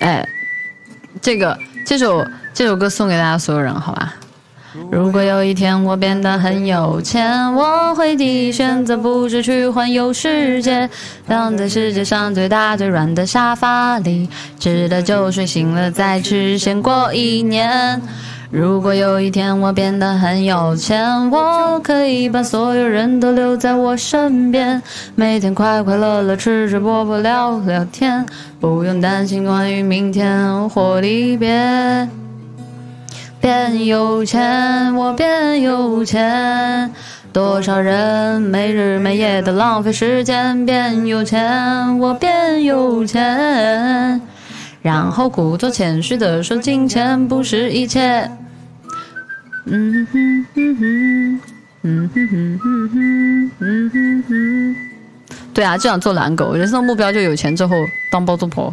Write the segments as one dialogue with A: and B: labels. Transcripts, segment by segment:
A: 哎，这个这首这首歌送给大家所有人，好吧？如果有一天我变得很有钱，我会第一选择不是去环游世界，躺在世界上最大最软的沙发里，吃了就睡，醒了再吃，先过一年。如果有一天我变得很有钱，我可以把所有人都留在我身边，每天快快乐乐吃吃播播聊聊天，不用担心关于明天或离别。变有钱，我变有钱，多少人没日没夜的浪费时间。变有钱，我变有钱，然后故作谦虚的说金钱不是一切。嗯哼哼哼，嗯哼哼哼哼，嗯哼哼。对啊，就想做懒狗，人生的目标就有钱之后当包租婆。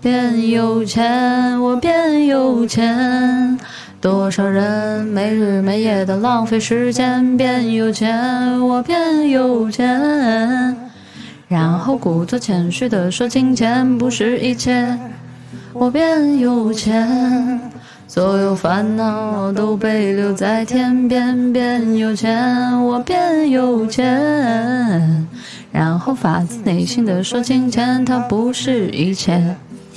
A: 变有钱，我变有钱，多少人没日没夜的浪费时间。变有钱，我变有钱，然后故作谦虚的说金钱不是一切。我变有钱，所有烦恼都被留在天边。变有钱，我变有钱，然后发自内心的说金钱它不是一切。